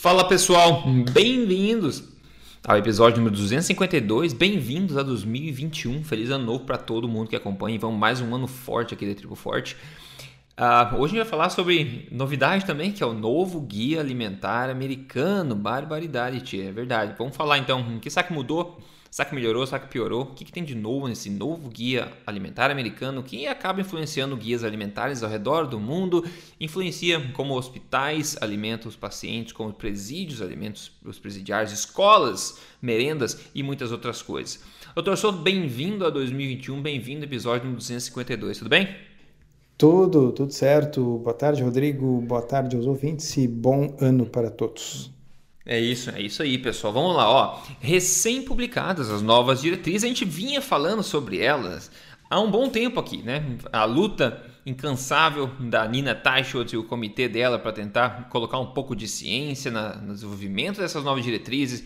Fala pessoal, bem-vindos ao episódio número 252. Bem-vindos a 2021. Feliz ano novo para todo mundo que acompanha. Vamos mais um ano forte aqui da Tribo Forte. Uh, hoje a gente vai falar sobre novidade também, que é o novo Guia Alimentar Americano. Barbaridade, tia, é verdade. Vamos falar então, o que será que mudou? Será que melhorou? Será que piorou? O que, que, tem de novo nesse novo guia alimentar americano que acaba influenciando guias alimentares ao redor do mundo? Influencia como hospitais alimentam os pacientes, como presídios alimentam os presidiários, escolas, merendas e muitas outras coisas. Doutor Souto, bem-vindo a 2021, bem-vindo ao episódio número 252, tudo bem? Tudo, tudo certo. Boa tarde, Rodrigo. Boa tarde aos ouvintes e bom ano para todos. É isso, é isso aí, pessoal. Vamos lá, ó. Recém-publicadas as novas diretrizes, a gente vinha falando sobre elas há um bom tempo aqui, né? A luta incansável da Nina Teichholz e o comitê dela para tentar colocar um pouco de ciência na, no desenvolvimento dessas novas diretrizes.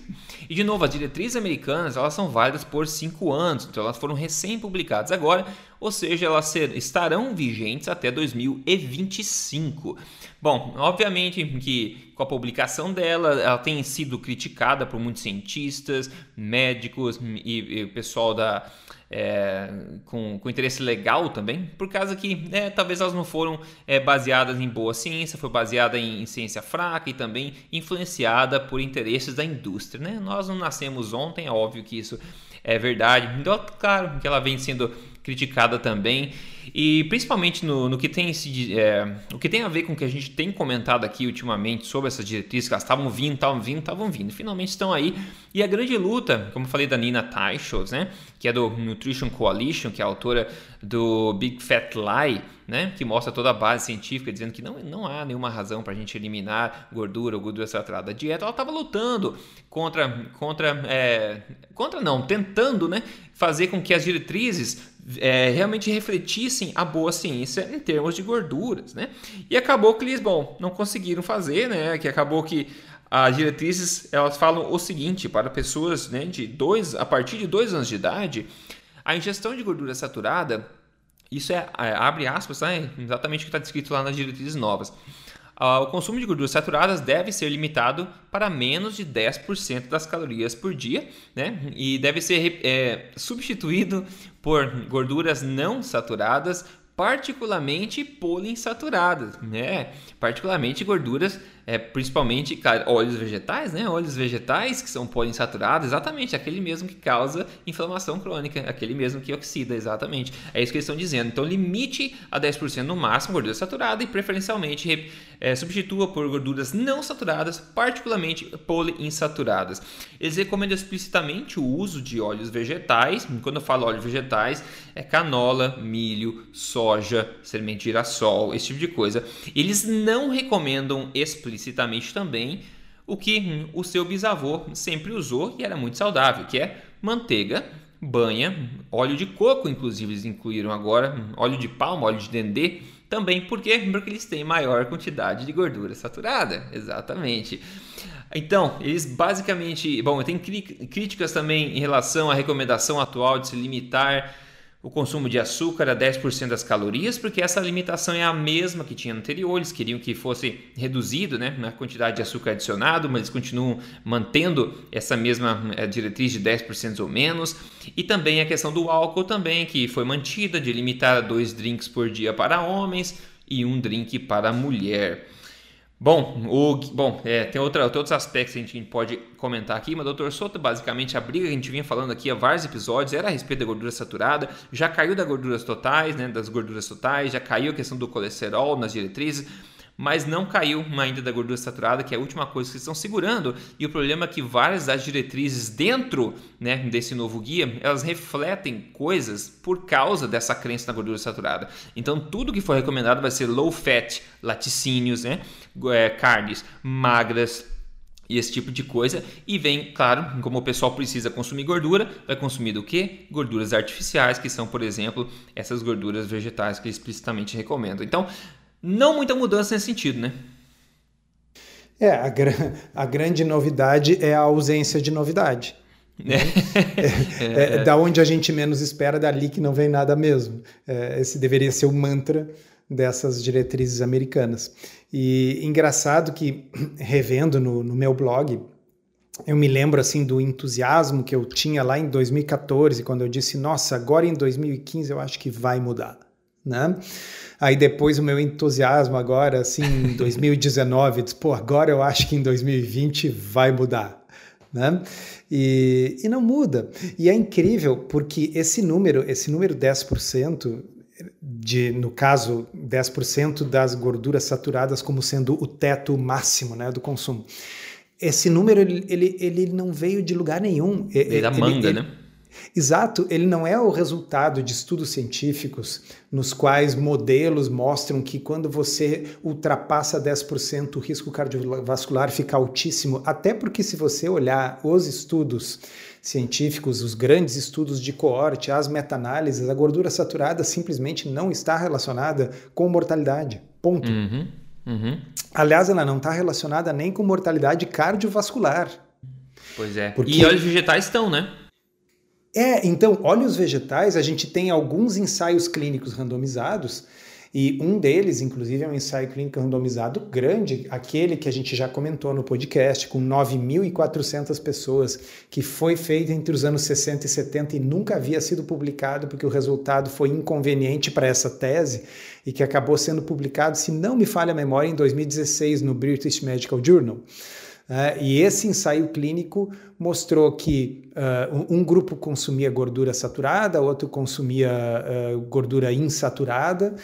E de novo, as diretrizes americanas elas são válidas por cinco anos, então elas foram recém-publicadas agora, ou seja, elas ser, estarão vigentes até 2025. Bom, obviamente que com a publicação dela, ela tem sido criticada por muitos cientistas, médicos e, e pessoal da, é, com, com, interesse legal também, por causa que é, talvez elas não foram é, baseadas em boa ciência, foi baseada em, em, ciência fraca e também influenciada por interesses da indústria. Né? Nós não nascemos ontem, é óbvio que isso é verdade. Então, claro que ela vem sendo criticada também. E principalmente no, no que tem esse, é, o que tem a ver com o que a gente tem comentado aqui ultimamente sobre essas diretrizes, que elas estavam vindo, estavam vindo, estavam vindo, finalmente estão aí. E a grande luta, como eu falei da Nina Teichholz, né, que é do Nutrition Coalition, que é autora do Big Fat Lie, né, que mostra toda a base científica dizendo que não, não há nenhuma razão para a gente eliminar gordura ou gordura saturada da dieta. Ela estava lutando contra, contra, é, contra não, tentando, né, fazer com que as diretrizes é, realmente refletissem a boa ciência em termos de gorduras, né? E acabou que eles, bom, não conseguiram fazer, né? Que acabou que as diretrizes elas falam o seguinte para pessoas né, de dois a partir de dois anos de idade, a ingestão de gordura saturada, isso é, é abre aspas, né, exatamente o que está descrito lá nas diretrizes novas. Uh, o consumo de gorduras saturadas deve ser limitado para menos de 10% das calorias por dia, né? E deve ser é, substituído por gorduras não saturadas, particularmente poliinsaturadas, né? Particularmente gorduras é, principalmente óleos vegetais, né? Óleos vegetais que são poliinsaturados, exatamente, aquele mesmo que causa inflamação crônica, aquele mesmo que oxida, exatamente. É isso que eles estão dizendo. Então, limite a 10% no máximo gordura saturada e preferencialmente é, substitua por gorduras não saturadas, particularmente poliinsaturadas. Eles recomendam explicitamente o uso de óleos vegetais. Quando eu falo óleos vegetais, é canola, milho, soja, semente de girassol, esse tipo de coisa. Eles não recomendam explicitamente explicitamente também o que o seu bisavô sempre usou e era muito saudável, que é manteiga, banha, óleo de coco, inclusive eles incluíram agora, óleo de palma, óleo de dendê, também porque, porque eles têm maior quantidade de gordura saturada, exatamente. Então, eles basicamente, bom, tem críticas também em relação à recomendação atual de se limitar o consumo de açúcar a 10% das calorias, porque essa limitação é a mesma que tinha anterior. Eles queriam que fosse reduzido né, a quantidade de açúcar adicionado, mas eles continuam mantendo essa mesma é, diretriz de 10% ou menos. E também a questão do álcool também, que foi mantida de limitar a dois drinks por dia para homens e um drink para mulher. Bom, o, bom é, tem, outra, tem outros aspectos que a gente pode comentar aqui, mas doutor Soto, basicamente a briga que a gente vinha falando aqui há vários episódios era a respeito da gordura saturada, já caiu das gorduras totais, né, das gorduras totais, já caiu a questão do colesterol nas diretrizes, mas não caiu ainda da gordura saturada, que é a última coisa que estão segurando. E o problema é que várias das diretrizes dentro né, desse novo guia, elas refletem coisas por causa dessa crença na gordura saturada. Então, tudo que for recomendado vai ser low fat, laticínios, né, é, carnes magras, e esse tipo de coisa. E vem, claro, como o pessoal precisa consumir gordura, vai consumir do que? Gorduras artificiais, que são, por exemplo, essas gorduras vegetais que explicitamente recomendam. Então, não muita mudança nesse sentido, né? É, a, a grande novidade é a ausência de novidade. Né? É, é, é, da onde a gente menos espera, dali que não vem nada mesmo. É, esse deveria ser o mantra dessas diretrizes americanas. E engraçado que, revendo no, no meu blog, eu me lembro assim do entusiasmo que eu tinha lá em 2014, quando eu disse, nossa, agora em 2015 eu acho que vai mudar, né? Aí depois o meu entusiasmo agora, assim, em 2019, disse, pô, agora eu acho que em 2020 vai mudar, né? E, e não muda. E é incrível porque esse número, esse número 10%, de, no caso, 10% das gorduras saturadas como sendo o teto máximo né, do consumo esse número ele, ele, ele não veio de lugar nenhum. Ele é da manga, ele, né? Exato, ele não é o resultado de estudos científicos nos quais modelos mostram que quando você ultrapassa 10% o risco cardiovascular fica altíssimo, até porque se você olhar os estudos científicos, os grandes estudos de coorte, as meta-análises, a gordura saturada simplesmente não está relacionada com mortalidade. Ponto. Uhum. Uhum. Aliás, ela não está relacionada nem com mortalidade cardiovascular. Pois é. Porque... E óleos vegetais estão, né? É, então, óleos vegetais, a gente tem alguns ensaios clínicos randomizados e um deles, inclusive, é um ensaio clínico randomizado grande, aquele que a gente já comentou no podcast, com 9.400 pessoas, que foi feito entre os anos 60 e 70 e nunca havia sido publicado porque o resultado foi inconveniente para essa tese e que acabou sendo publicado, se não me falha a memória, em 2016 no British Medical Journal. Uh, e esse ensaio clínico mostrou que uh, um grupo consumia gordura saturada, outro consumia uh, gordura insaturada,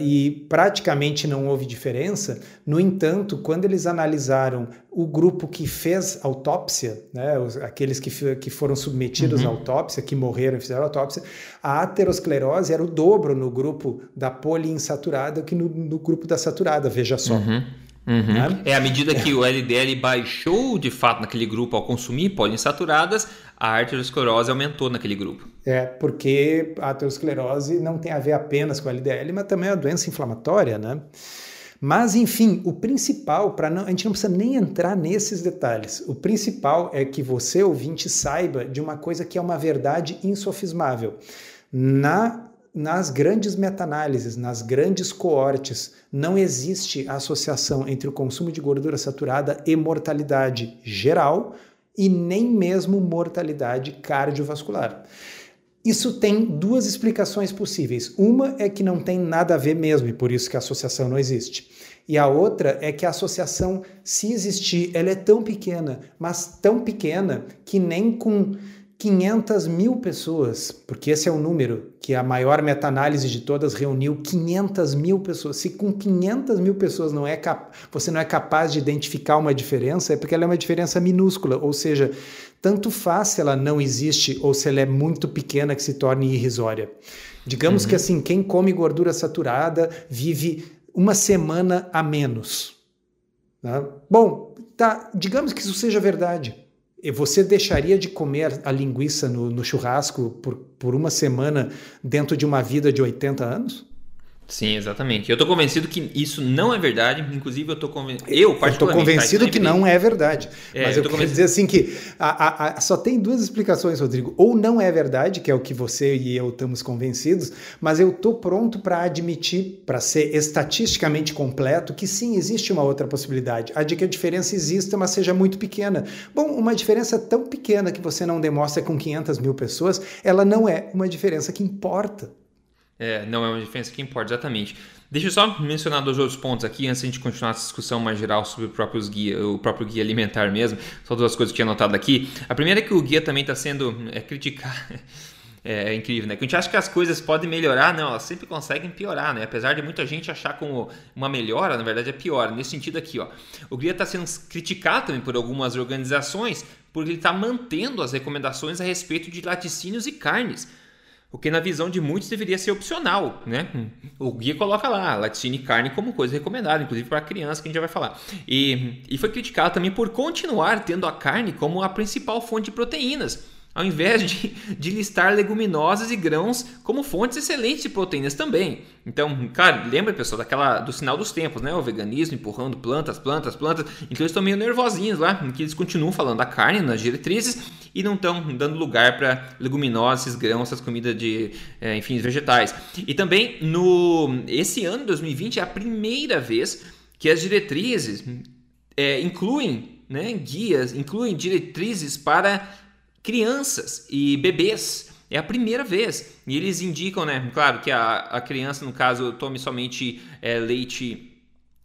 e praticamente não houve diferença. No entanto, quando eles analisaram o grupo que fez autópsia, né, os, aqueles que, que foram submetidos uhum. à autópsia, que morreram e fizeram autópsia, a aterosclerose era o dobro no grupo da poliinsaturada que no, no grupo da saturada, veja só. Uhum. Uhum. Né? É à medida que o LDL baixou de fato naquele grupo ao consumir poliinsaturadas, a arteriosclerose aumentou naquele grupo. É, porque a aterosclerose não tem a ver apenas com o LDL, mas também é uma doença inflamatória, né? Mas, enfim, o principal, para a gente não precisa nem entrar nesses detalhes. O principal é que você, ouvinte, saiba de uma coisa que é uma verdade insofismável. Na nas grandes meta-análises, nas grandes coortes, não existe associação entre o consumo de gordura saturada e mortalidade geral e nem mesmo mortalidade cardiovascular. Isso tem duas explicações possíveis. Uma é que não tem nada a ver mesmo e por isso que a associação não existe. E a outra é que a associação, se existir, ela é tão pequena, mas tão pequena que nem com 500 mil pessoas, porque esse é o número que a maior meta-análise de todas reuniu 500 mil pessoas. Se com 500 mil pessoas não é você não é capaz de identificar uma diferença, é porque ela é uma diferença minúscula, ou seja, tanto faz se ela não existe ou se ela é muito pequena que se torne irrisória. Digamos uhum. que assim, quem come gordura saturada vive uma semana a menos. Né? Bom, tá, digamos que isso seja verdade. Você deixaria de comer a linguiça no, no churrasco por, por uma semana dentro de uma vida de 80 anos? Sim, exatamente. Eu estou convencido que isso não é verdade. Inclusive, eu estou convencido. Eu, particularmente. Estou convencido tá? que não é verdade. É, mas eu, eu quero dizer assim que a, a, a, só tem duas explicações, Rodrigo. Ou não é verdade, que é o que você e eu estamos convencidos, mas eu estou pronto para admitir, para ser estatisticamente completo, que sim, existe uma outra possibilidade. A de que a diferença exista, mas seja muito pequena. Bom, uma diferença tão pequena que você não demonstra com 500 mil pessoas, ela não é uma diferença que importa. É, não é uma diferença que importa, exatamente. Deixa eu só mencionar dois outros pontos aqui antes de a gente continuar essa discussão mais geral sobre o próprio guia, o próprio guia alimentar mesmo. Só duas coisas que tinha anotado aqui. A primeira é que o guia também está sendo é, criticado. É, é, incrível, né? Que a gente acha que as coisas podem melhorar, não, elas sempre conseguem piorar, né? Apesar de muita gente achar como uma melhora, na verdade é pior. Nesse sentido aqui, ó, o guia está sendo criticado também por algumas organizações porque ele está mantendo as recomendações a respeito de laticínios e carnes o que na visão de muitos deveria ser opcional, né? O guia coloca lá laticínio e carne como coisa recomendada, inclusive para criança que a gente já vai falar. E, e foi criticado também por continuar tendo a carne como a principal fonte de proteínas, ao invés de, de listar leguminosas e grãos como fontes excelentes de proteínas também. Então, cara, lembra pessoal daquela do sinal dos tempos, né? O veganismo empurrando plantas, plantas, plantas. Então eles estão meio nervosinhos lá, que eles continuam falando da carne nas diretrizes e não estão dando lugar para leguminosas, grãos, essas comidas de, é, enfim, vegetais. E também no esse ano 2020 é a primeira vez que as diretrizes é, incluem né, guias, incluem diretrizes para crianças e bebês. É a primeira vez. E eles indicam, né? Claro que a, a criança, no caso, tome somente é, leite,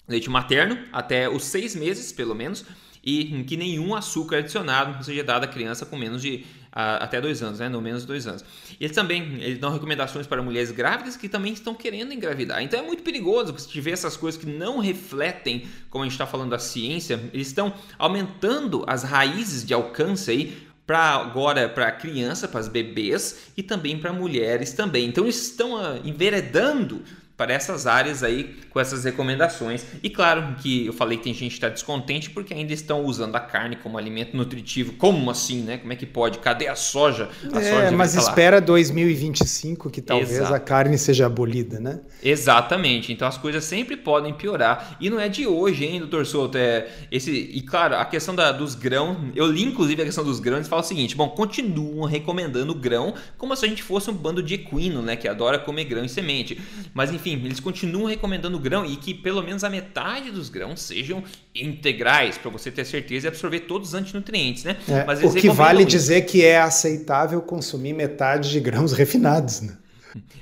leite materno até os seis meses, pelo menos, e que nenhum açúcar adicionado seja dado à criança com menos de até dois anos, né? No menos dois anos. Eles também eles dão recomendações para mulheres grávidas que também estão querendo engravidar. Então é muito perigoso se tiver essas coisas que não refletem, como a gente está falando da ciência, eles estão aumentando as raízes de alcance aí para agora para criança, para as bebês e também para mulheres também. Então estão uh, enveredando para essas áreas aí com essas recomendações. E claro que eu falei que tem gente que está descontente porque ainda estão usando a carne como alimento nutritivo. Como assim, né? Como é que pode? Cadê a soja? A é, soja mas espera 2025 que talvez Exato. a carne seja abolida, né? Exatamente. Então as coisas sempre podem piorar. E não é de hoje, hein, doutor Souto? É esse, e claro, a questão da, dos grãos, eu li inclusive a questão dos grãos e fala o seguinte: bom, continuam recomendando grão como se a gente fosse um bando de equino, né? Que adora comer grão e semente. Mas enfim, eles continuam recomendando grão e que pelo menos a metade dos grãos sejam integrais, para você ter certeza e absorver todos os antinutrientes, né? É, o que vale isso. dizer que é aceitável consumir metade de grãos refinados, né?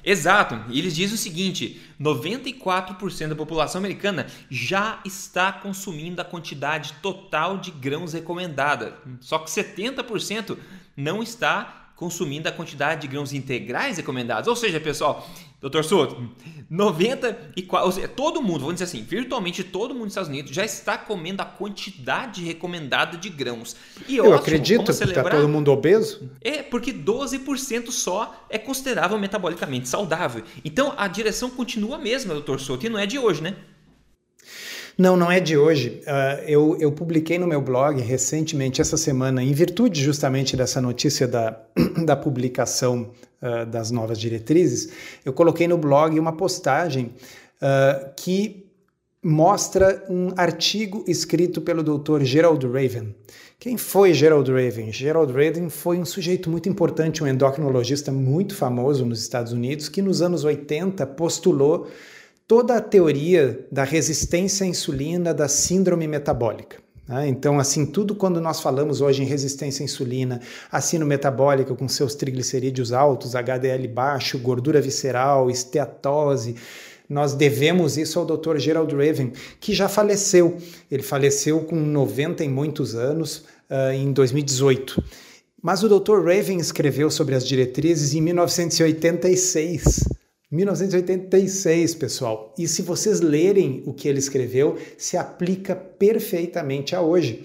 Exato. E eles dizem o seguinte: 94% da população americana já está consumindo a quantidade total de grãos recomendada. Só que 70% não está consumindo a quantidade de grãos integrais recomendados. Ou seja, pessoal, Doutor Souto, 94, ou seja, todo mundo, vamos dizer assim, virtualmente todo mundo nos Estados Unidos já está comendo a quantidade recomendada de grãos. E Eu ótimo, acredito que está todo mundo obeso. É, porque 12% só é considerável metabolicamente saudável. Então a direção continua a mesma, doutor Souto, e não é de hoje, né? Não, não é de hoje. Uh, eu, eu publiquei no meu blog recentemente, essa semana, em virtude justamente dessa notícia da, da publicação uh, das novas diretrizes, eu coloquei no blog uma postagem uh, que mostra um artigo escrito pelo Dr. Gerald Raven. Quem foi Gerald Raven? Gerald Raven foi um sujeito muito importante, um endocrinologista muito famoso nos Estados Unidos, que nos anos 80 postulou toda a teoria da resistência à insulina, da síndrome metabólica. Né? Então, assim, tudo quando nós falamos hoje em resistência à insulina, assino metabólica com seus triglicerídeos altos, HDL baixo, gordura visceral, esteatose, nós devemos isso ao Dr. Gerald Raven, que já faleceu. Ele faleceu com 90 e muitos anos, uh, em 2018. Mas o Dr. Raven escreveu sobre as diretrizes em 1986. 1986, pessoal. E se vocês lerem o que ele escreveu, se aplica perfeitamente a hoje.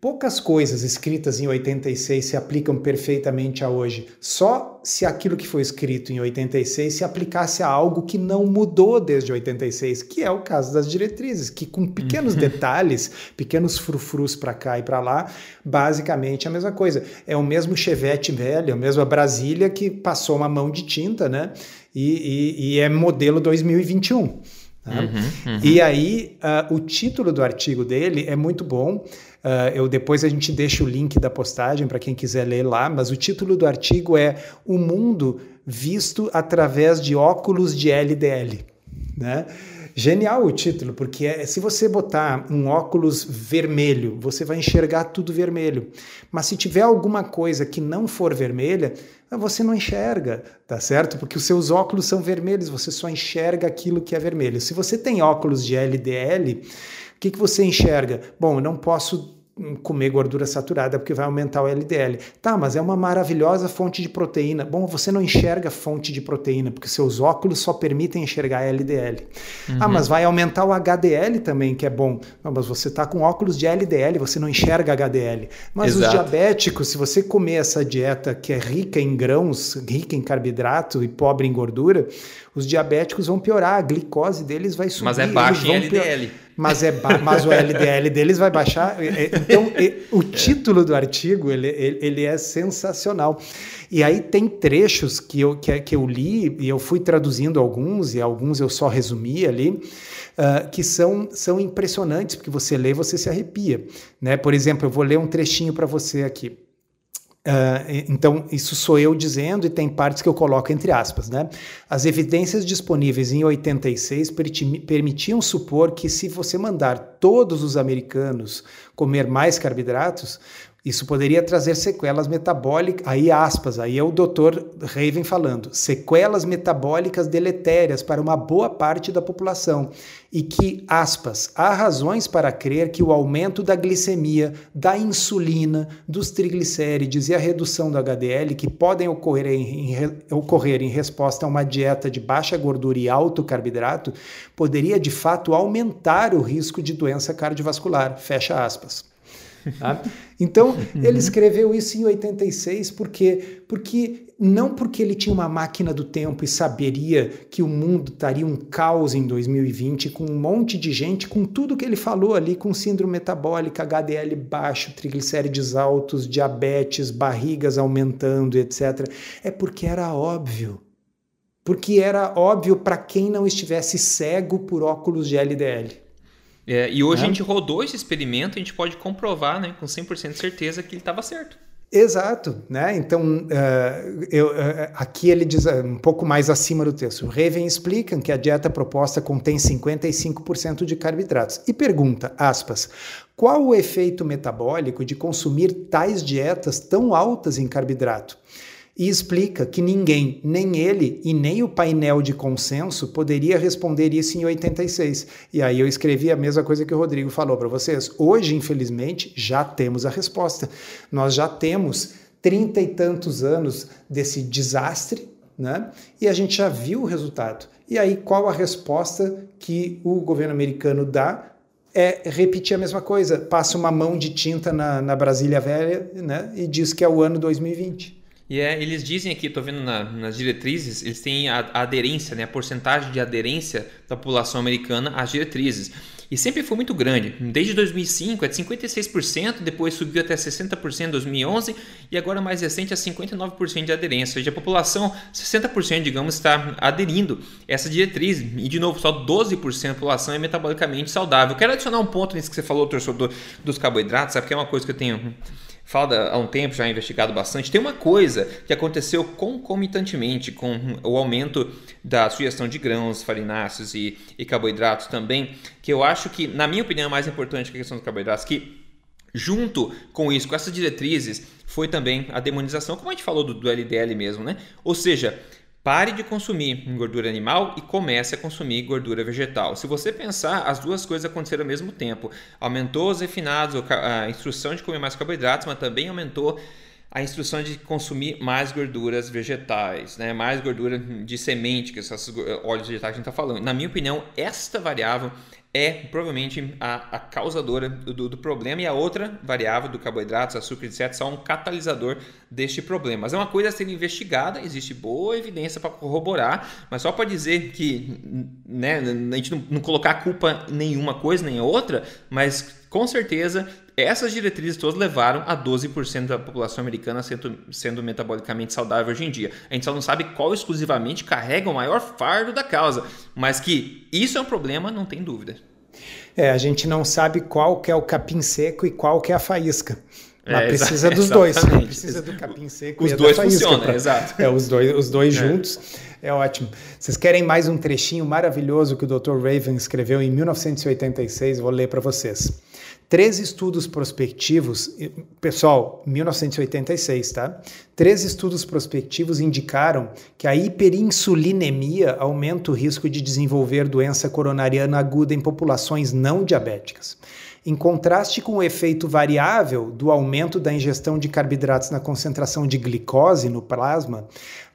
Poucas coisas escritas em 86 se aplicam perfeitamente a hoje. Só se aquilo que foi escrito em 86 se aplicasse a algo que não mudou desde 86, que é o caso das diretrizes, que com pequenos uhum. detalhes, pequenos frufrus para cá e para lá, basicamente é a mesma coisa. É o mesmo Chevette velho, é a mesma Brasília que passou uma mão de tinta, né? E, e, e é modelo 2021. Tá? Uhum, uhum. E aí, uh, o título do artigo dele é muito bom. Uh, eu depois a gente deixa o link da postagem para quem quiser ler lá, mas o título do artigo é O Mundo Visto através de óculos de LDL. Né? Genial o título, porque é, se você botar um óculos vermelho, você vai enxergar tudo vermelho. Mas se tiver alguma coisa que não for vermelha, você não enxerga, tá certo? Porque os seus óculos são vermelhos, você só enxerga aquilo que é vermelho. Se você tem óculos de LDL, o que, que você enxerga? Bom, eu não posso comer gordura saturada porque vai aumentar o LDL. Tá, mas é uma maravilhosa fonte de proteína. Bom, você não enxerga fonte de proteína porque seus óculos só permitem enxergar LDL. Uhum. Ah, mas vai aumentar o HDL também, que é bom. Não, mas você está com óculos de LDL, você não enxerga HDL. Mas Exato. os diabéticos, se você comer essa dieta que é rica em grãos, rica em carboidrato e pobre em gordura, os diabéticos vão piorar, a glicose deles vai subir. Mas é baixo em LDL. Pior mas, é mas o LDL deles vai baixar. Então, o título do artigo ele, ele é sensacional. E aí tem trechos que eu, que, que eu li, e eu fui traduzindo alguns, e alguns eu só resumi ali, uh, que são, são impressionantes, porque você lê você se arrepia. Né? Por exemplo, eu vou ler um trechinho para você aqui. Uh, então, isso sou eu dizendo, e tem partes que eu coloco entre aspas. Né? As evidências disponíveis em 86 permitiam supor que, se você mandar todos os americanos comer mais carboidratos, isso poderia trazer sequelas metabólicas, aí aspas, aí é o Dr. Raven falando, sequelas metabólicas deletérias para uma boa parte da população e que, aspas, há razões para crer que o aumento da glicemia, da insulina, dos triglicérides e a redução do HDL que podem ocorrer em, em, ocorrer em resposta a uma dieta de baixa gordura e alto carboidrato poderia de fato aumentar o risco de doença cardiovascular, fecha aspas. Tá? Então, uhum. ele escreveu isso em 86 porque, porque não porque ele tinha uma máquina do tempo e saberia que o mundo estaria um caos em 2020 com um monte de gente com tudo que ele falou ali, com síndrome metabólica, HDL baixo, triglicérides altos, diabetes, barrigas aumentando, etc. É porque era óbvio. Porque era óbvio para quem não estivesse cego por óculos de LDL. É, e hoje é. a gente rodou esse experimento, a gente pode comprovar né, com 100% de certeza que ele estava certo. Exato, né? Então, uh, eu, uh, aqui ele diz uh, um pouco mais acima do texto. Raven explica que a dieta proposta contém 55% de carboidratos e pergunta, aspas, qual o efeito metabólico de consumir tais dietas tão altas em carboidrato? E explica que ninguém, nem ele e nem o painel de consenso poderia responder isso em 86. E aí eu escrevi a mesma coisa que o Rodrigo falou para vocês. Hoje, infelizmente, já temos a resposta. Nós já temos trinta e tantos anos desse desastre, né? E a gente já viu o resultado. E aí, qual a resposta que o governo americano dá é repetir a mesma coisa. Passa uma mão de tinta na, na Brasília Velha né, e diz que é o ano 2020. E é, eles dizem aqui, estou vendo na, nas diretrizes, eles têm a, a, aderência, né, a porcentagem de aderência da população americana às diretrizes. E sempre foi muito grande. Desde 2005 é de 56%, depois subiu até 60% em 2011 e agora mais recente é 59% de aderência. Ou seja, a população, 60% digamos, está aderindo a essa diretriz. E de novo, só 12% da população é metabolicamente saudável. Quero adicionar um ponto nisso que você falou, torcedor, dos carboidratos, sabe? Que é uma coisa que eu tenho fala há um tempo, já investigado bastante. Tem uma coisa que aconteceu concomitantemente com o aumento da sugestão de grãos, farináceos e, e carboidratos também, que eu acho que, na minha opinião, é mais importante que a questão dos carboidratos, que Junto com isso, com essas diretrizes, foi também a demonização, como a gente falou do, do LDL mesmo, né? Ou seja, Pare de consumir gordura animal e comece a consumir gordura vegetal. Se você pensar, as duas coisas aconteceram ao mesmo tempo. Aumentou os refinados, a instrução de comer mais carboidratos, mas também aumentou a instrução de consumir mais gorduras vegetais, né? mais gordura de semente, que esses óleos vegetais que a gente está falando. Na minha opinião, esta variável é provavelmente a, a causadora do, do, problema e a outra variável do carboidratos, açúcar, etc., são um catalisador deste problema. Mas é uma coisa a ser investigada, existe boa evidência para corroborar, mas só para dizer que né, a gente não, não colocar culpa em nenhuma coisa nem outra, mas com certeza essas diretrizes todas levaram a 12% da população americana sendo, sendo, metabolicamente saudável hoje em dia. A gente só não sabe qual exclusivamente carrega o maior fardo da causa, mas que isso é um problema, não tem dúvida. É, a gente não sabe qual que é o capim seco e qual que é a faísca. Mas é, precisa dos dois. Precisa do capim seco os e dois da faísca. Funcionam, pra... exato. É, os dois, os dois é. juntos. É ótimo. Vocês querem mais um trechinho maravilhoso que o Dr. Raven escreveu em 1986? Vou ler para vocês. Três estudos prospectivos, pessoal, 1986, tá? Três estudos prospectivos indicaram que a hiperinsulinemia aumenta o risco de desenvolver doença coronariana aguda em populações não diabéticas. Em contraste com o efeito variável do aumento da ingestão de carboidratos na concentração de glicose no plasma,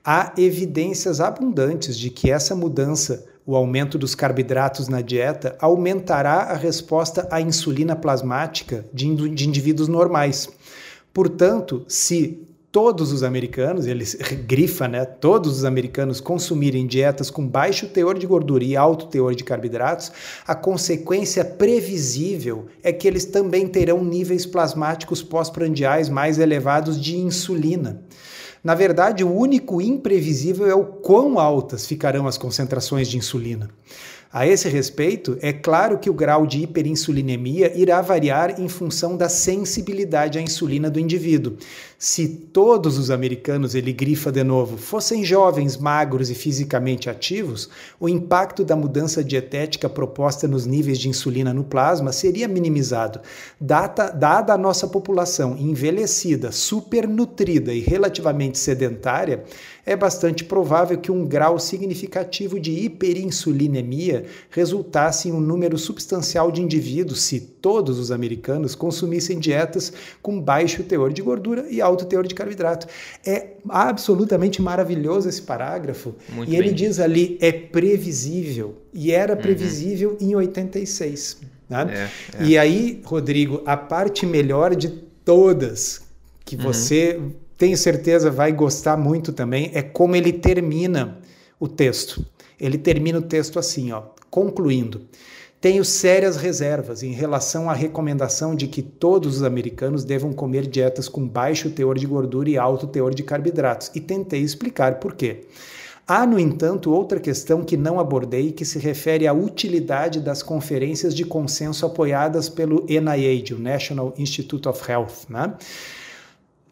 há evidências abundantes de que essa mudança o aumento dos carboidratos na dieta aumentará a resposta à insulina plasmática de, de indivíduos normais. Portanto, se todos os americanos, ele grifa, né? Todos os americanos consumirem dietas com baixo teor de gordura e alto teor de carboidratos, a consequência previsível é que eles também terão níveis plasmáticos pós-prandiais mais elevados de insulina. Na verdade, o único imprevisível é o quão altas ficarão as concentrações de insulina. A esse respeito, é claro que o grau de hiperinsulinemia irá variar em função da sensibilidade à insulina do indivíduo. Se todos os americanos, ele grifa de novo, fossem jovens, magros e fisicamente ativos, o impacto da mudança dietética proposta nos níveis de insulina no plasma seria minimizado. Data, dada a nossa população envelhecida, supernutrida e relativamente sedentária, é bastante provável que um grau significativo de hiperinsulinemia resultasse em um número substancial de indivíduos se todos os americanos consumissem dietas com baixo teor de gordura e alto teor de carboidrato. É absolutamente maravilhoso esse parágrafo. Muito e ele diz ali: é previsível. E era uhum. previsível uhum. em 86. Né? É, é. E aí, Rodrigo, a parte melhor de todas que uhum. você tenho certeza vai gostar muito também, é como ele termina o texto. Ele termina o texto assim, ó, concluindo. Tenho sérias reservas em relação à recomendação de que todos os americanos devam comer dietas com baixo teor de gordura e alto teor de carboidratos, e tentei explicar por quê. Há, no entanto, outra questão que não abordei que se refere à utilidade das conferências de consenso apoiadas pelo NIH, o National Institute of Health. Né?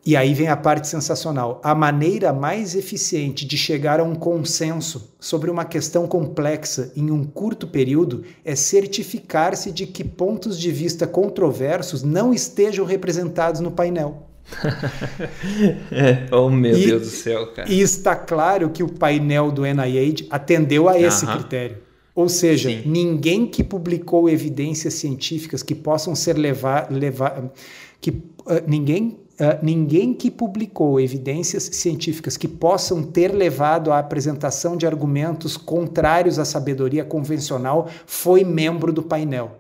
E aí vem a parte sensacional. A maneira mais eficiente de chegar a um consenso sobre uma questão complexa em um curto período é certificar-se de que pontos de vista controversos não estejam representados no painel. é, oh meu e, Deus do céu, cara. E está claro que o painel do NIH atendeu a esse uh -huh. critério. Ou seja, Sim. ninguém que publicou evidências científicas que possam ser levar, levar que uh, ninguém Uh, ninguém que publicou evidências científicas que possam ter levado à apresentação de argumentos contrários à sabedoria convencional foi membro do painel.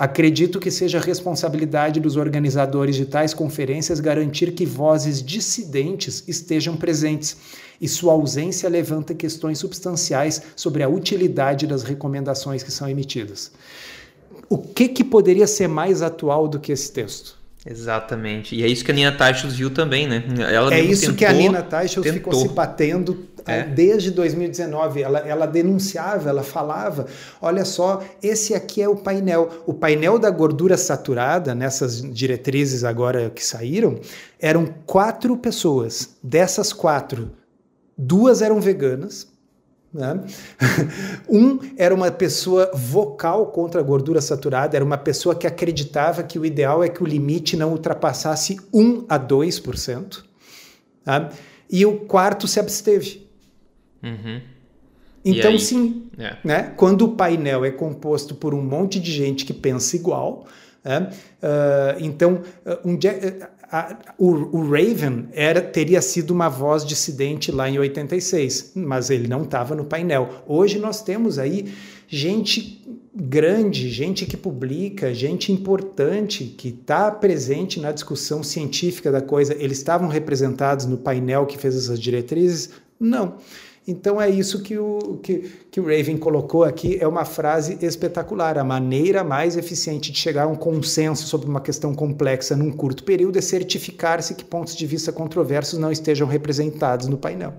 Acredito que seja responsabilidade dos organizadores de tais conferências garantir que vozes dissidentes estejam presentes, e sua ausência levanta questões substanciais sobre a utilidade das recomendações que são emitidas. O que, que poderia ser mais atual do que esse texto? Exatamente. E é isso que a Nina Teichels viu também, né? Ela é isso tentou, que a Nina Teichels ficou se batendo é. desde 2019. Ela, ela denunciava, ela falava: olha só, esse aqui é o painel. O painel da gordura saturada, nessas diretrizes agora que saíram, eram quatro pessoas. Dessas quatro, duas eram veganas, né? Um era uma pessoa vocal contra a gordura saturada, era uma pessoa que acreditava que o ideal é que o limite não ultrapassasse 1 a 2%. Tá? E o quarto se absteve. Uhum. Então, sim, é. né? quando o painel é composto por um monte de gente que pensa igual, né? uh, então, um dia, a, o, o, Raven era, teria sido uma voz dissidente lá em 86, mas ele não estava no painel. Hoje nós temos aí gente grande, gente que publica, gente importante que está presente na discussão científica da coisa. Eles estavam representados no painel que fez essas diretrizes? Não. Então é isso que o, que, que o Raven colocou aqui, é uma frase espetacular. A maneira mais eficiente de chegar a um consenso sobre uma questão complexa num curto período é certificar-se que pontos de vista controversos não estejam representados no painel.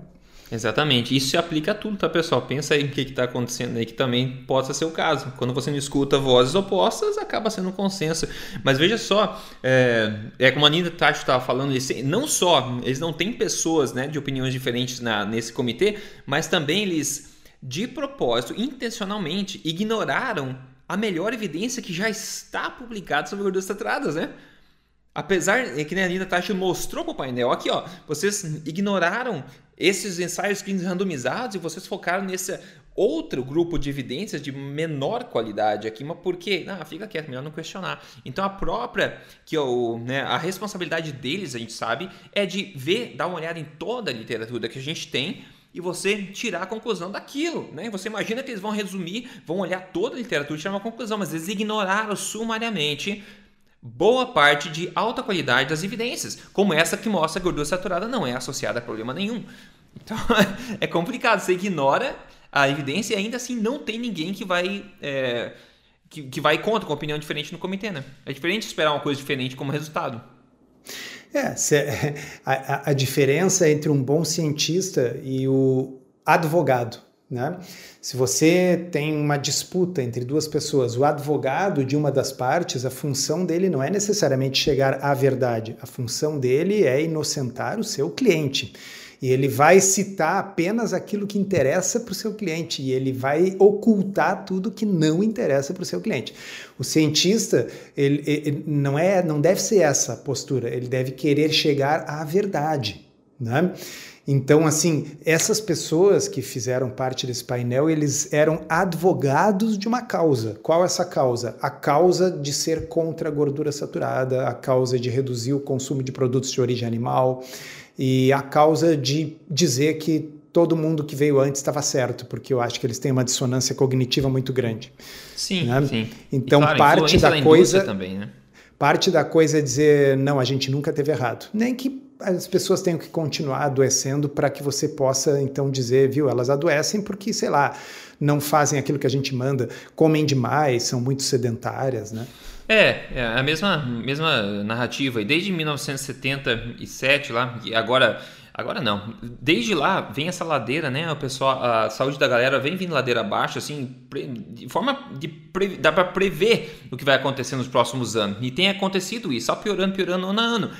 Exatamente. Isso se aplica a tudo, tá, pessoal? Pensa aí o que está acontecendo aí que também possa ser o caso. Quando você não escuta vozes opostas, acaba sendo um consenso. Mas veja só, é, é como a Nina Tacho estava falando, eles, não só eles não têm pessoas né, de opiniões diferentes na, nesse comitê, mas também eles, de propósito, intencionalmente, ignoraram a melhor evidência que já está publicada sobre gorduras saturadas, né? Apesar que a Nina Tacho mostrou para o painel, aqui ó, vocês ignoraram esses ensaios clínicos randomizados e vocês focaram nesse outro grupo de evidências de menor qualidade aqui, mas por quê? Ah, fica quieto, melhor não questionar. Então a própria que o, né, a responsabilidade deles, a gente sabe, é de ver, dar uma olhada em toda a literatura que a gente tem e você tirar a conclusão daquilo, né? Você imagina que eles vão resumir, vão olhar toda a literatura e tirar uma conclusão, mas eles ignoraram sumariamente boa parte de alta qualidade das evidências, como essa que mostra que gordura saturada não é associada a problema nenhum. Então é complicado, você ignora a evidência e ainda assim não tem ninguém que vai. É, que, que vai contra com opinião diferente no comitê, né? É diferente esperar uma coisa diferente como resultado. É, a, a diferença entre um bom cientista e o advogado Né? Se você tem uma disputa entre duas pessoas, o advogado de uma das partes, a função dele não é necessariamente chegar à verdade, a função dele é inocentar o seu cliente. E ele vai citar apenas aquilo que interessa para o seu cliente e ele vai ocultar tudo que não interessa para o seu cliente. O cientista ele, ele, não é, não deve ser essa postura. Ele deve querer chegar à verdade, né? Então, assim, essas pessoas que fizeram parte desse painel, eles eram advogados de uma causa. Qual é essa causa? A causa de ser contra a gordura saturada, a causa de reduzir o consumo de produtos de origem animal e a causa de dizer que todo mundo que veio antes estava certo, porque eu acho que eles têm uma dissonância cognitiva muito grande. Sim, né? sim. Então, claro, parte da, da coisa também, né? Parte da coisa é dizer, não, a gente nunca teve errado. Nem que as pessoas tenham que continuar adoecendo para que você possa então dizer, viu, elas adoecem porque, sei lá, não fazem aquilo que a gente manda, comem demais, são muito sedentárias, né? É, é a mesma, mesma narrativa. E desde 1977 lá, e agora Agora não. Desde lá vem essa ladeira, né? O pessoal, a saúde da galera vem vindo ladeira abaixo, assim, de forma de pre, dá para prever o que vai acontecer nos próximos anos. E tem acontecido isso, só piorando, piorando ano a ano.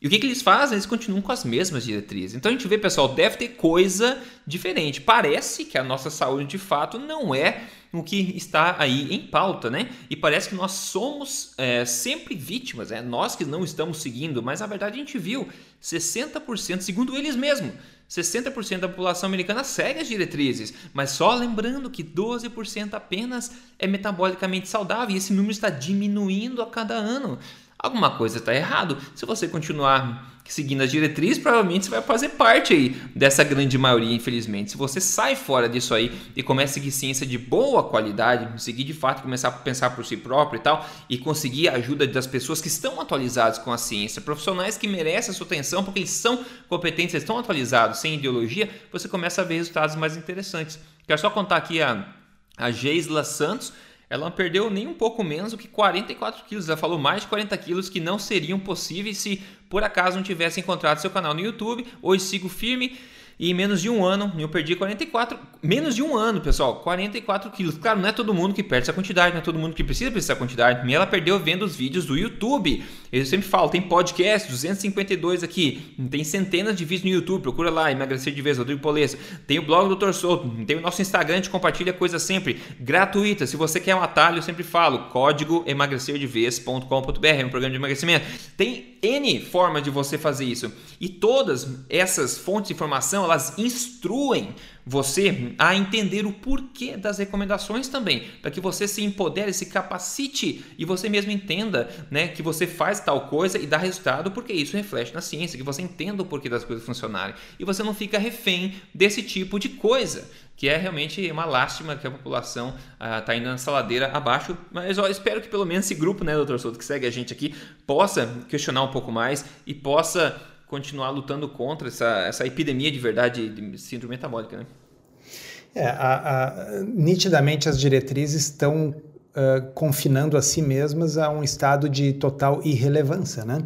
E o que, que eles fazem? Eles continuam com as mesmas diretrizes. Então a gente vê, pessoal, deve ter coisa diferente. Parece que a nossa saúde de fato não é o que está aí em pauta, né? E parece que nós somos é, sempre vítimas, é nós que não estamos seguindo, mas a verdade a gente viu 60%, segundo eles mesmos, 60% da população americana segue as diretrizes, mas só lembrando que 12% apenas é metabolicamente saudável e esse número está diminuindo a cada ano alguma coisa está errado. Se você continuar seguindo as diretrizes, provavelmente você vai fazer parte aí dessa grande maioria, infelizmente. Se você sai fora disso aí e começa a seguir ciência de boa qualidade, seguir de fato, começar a pensar por si próprio e tal, e conseguir a ajuda das pessoas que estão atualizadas com a ciência, profissionais que merecem a sua atenção porque eles são competentes, eles estão atualizados, sem ideologia, você começa a ver resultados mais interessantes. Quero só contar aqui a, a Geisla Santos, ela não perdeu nem um pouco menos do que 44 quilos. Ela falou mais de 40 quilos que não seriam possíveis se por acaso não tivesse encontrado seu canal no YouTube. Hoje sigo firme e em menos de um ano, eu perdi 44, menos de um ano, pessoal, 44 quilos. Claro, não é todo mundo que perde essa quantidade, não é todo mundo que precisa dessa quantidade. E ela perdeu vendo os vídeos do YouTube. Eu sempre falo, tem podcast, 252 aqui, tem centenas de vídeos no YouTube, procura lá, emagrecer de vez, Rodrigo Poleza. Tem o blog do Dr. Souto, tem o nosso Instagram, a compartilha coisa sempre gratuita. Se você quer um atalho, eu sempre falo, código emagrecerdevez.com.br, é um programa de emagrecimento. Tem N formas de você fazer isso. E todas essas fontes de informação, elas instruem você a entender o porquê das recomendações também, para que você se empodere, se capacite e você mesmo entenda né, que você faz tal coisa e dá resultado, porque isso reflete na ciência, que você entenda o porquê das coisas funcionarem e você não fica refém desse tipo de coisa que é realmente uma lástima que a população está ah, indo nessa ladeira abaixo. Mas ó, espero que pelo menos esse grupo, né, doutor Souto, que segue a gente aqui, possa questionar um pouco mais e possa continuar lutando contra essa, essa epidemia de verdade de síndrome metabólica, né? É, a, a, nitidamente as diretrizes estão uh, confinando a si mesmas a um estado de total irrelevância, né?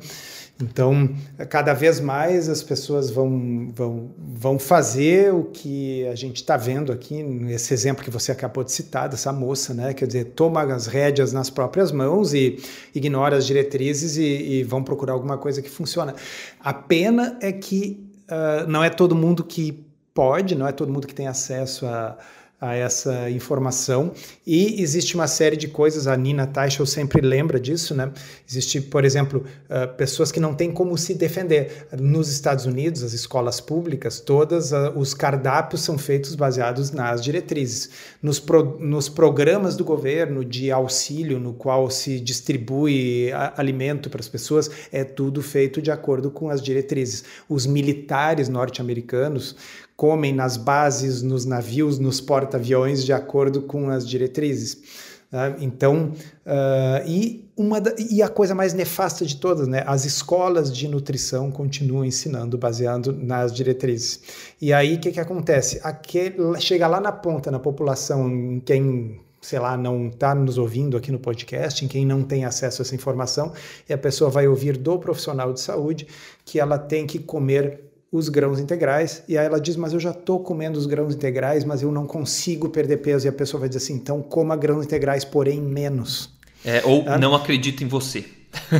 Então, cada vez mais as pessoas vão, vão, vão fazer o que a gente está vendo aqui, nesse exemplo que você acabou de citar, dessa moça, né? Quer dizer, toma as rédeas nas próprias mãos e ignora as diretrizes e, e vão procurar alguma coisa que funciona. A pena é que uh, não é todo mundo que pode, não é todo mundo que tem acesso a a essa informação. E existe uma série de coisas, a Nina Teichel sempre lembra disso, né? Existe, por exemplo, uh, pessoas que não têm como se defender. Nos Estados Unidos, as escolas públicas, todas uh, os cardápios são feitos baseados nas diretrizes. Nos, pro, nos programas do governo de auxílio, no qual se distribui a, alimento para as pessoas, é tudo feito de acordo com as diretrizes. Os militares norte-americanos comem nas bases, nos navios, nos porta-aviões, de acordo com as diretrizes. Né? Então, uh, e, uma da, e a coisa mais nefasta de todas, né? as escolas de nutrição continuam ensinando baseado nas diretrizes. E aí o que, que acontece? Aquele, chega lá na ponta, na população, em quem sei lá, não está nos ouvindo aqui no podcast, em quem não tem acesso a essa informação, e a pessoa vai ouvir do profissional de saúde que ela tem que comer os grãos integrais. E aí ela diz: Mas eu já estou comendo os grãos integrais, mas eu não consigo perder peso. E a pessoa vai dizer assim: Então coma grãos integrais, porém menos. É, ou ah, não acredito em você.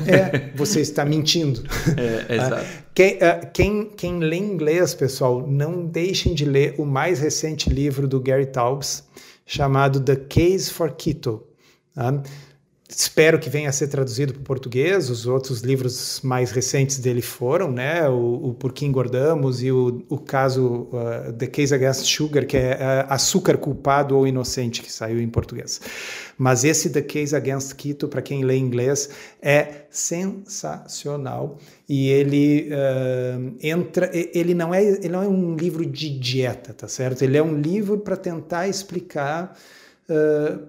É, você está mentindo. É, exato. Quem, uh, quem, quem lê inglês, pessoal, não deixem de ler o mais recente livro do Gary Taubes, chamado The Case for Keto. Espero que venha a ser traduzido para o português. Os outros livros mais recentes dele foram, né? O, o Por que Engordamos e o, o caso uh, The Case Against Sugar, que é uh, Açúcar Culpado ou Inocente, que saiu em português. Mas esse The Case Against Keto, para quem lê inglês, é sensacional e ele uh, entra. Ele não é, ele não é um livro de dieta, tá certo? Ele é um livro para tentar explicar Uh,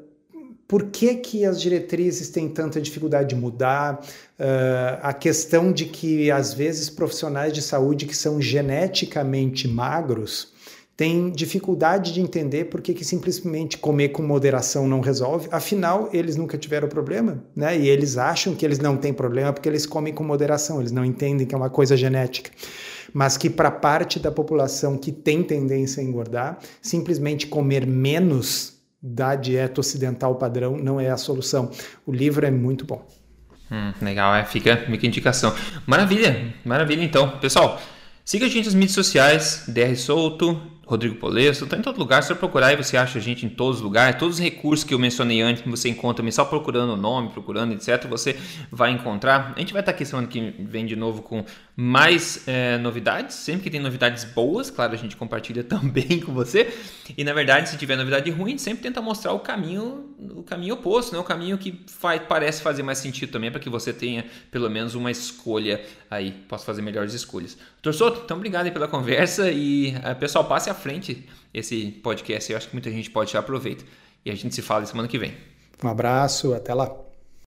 por que, que as diretrizes têm tanta dificuldade de mudar? Uh, a questão de que, às vezes, profissionais de saúde que são geneticamente magros têm dificuldade de entender por que, que simplesmente comer com moderação não resolve. Afinal, eles nunca tiveram problema, né? E eles acham que eles não têm problema porque eles comem com moderação, eles não entendem que é uma coisa genética mas que para parte da população que tem tendência a engordar, simplesmente comer menos da dieta ocidental padrão não é a solução. O livro é muito bom. Hum, legal, é, fica, a indicação. Maravilha, maravilha então. Pessoal, siga a gente nas mídias sociais, DR Souto, Rodrigo Polesso, está em todo lugar, só procurar e você acha a gente em todos os lugares, todos os recursos que eu mencionei antes, você encontra só procurando o nome, procurando, etc, você vai encontrar. A gente vai estar aqui semana que vem de novo com mais é, novidades, sempre que tem novidades boas, claro, a gente compartilha também com você, e na verdade, se tiver novidade ruim, sempre tenta mostrar o caminho, o caminho oposto, né? o caminho que faz, parece fazer mais sentido também, para que você tenha pelo menos uma escolha aí, possa fazer melhores escolhas. Doutor Soto, então obrigado pela conversa e uh, pessoal, passe à frente esse podcast, eu acho que muita gente pode tirar proveito, e a gente se fala semana que vem. Um abraço, até lá.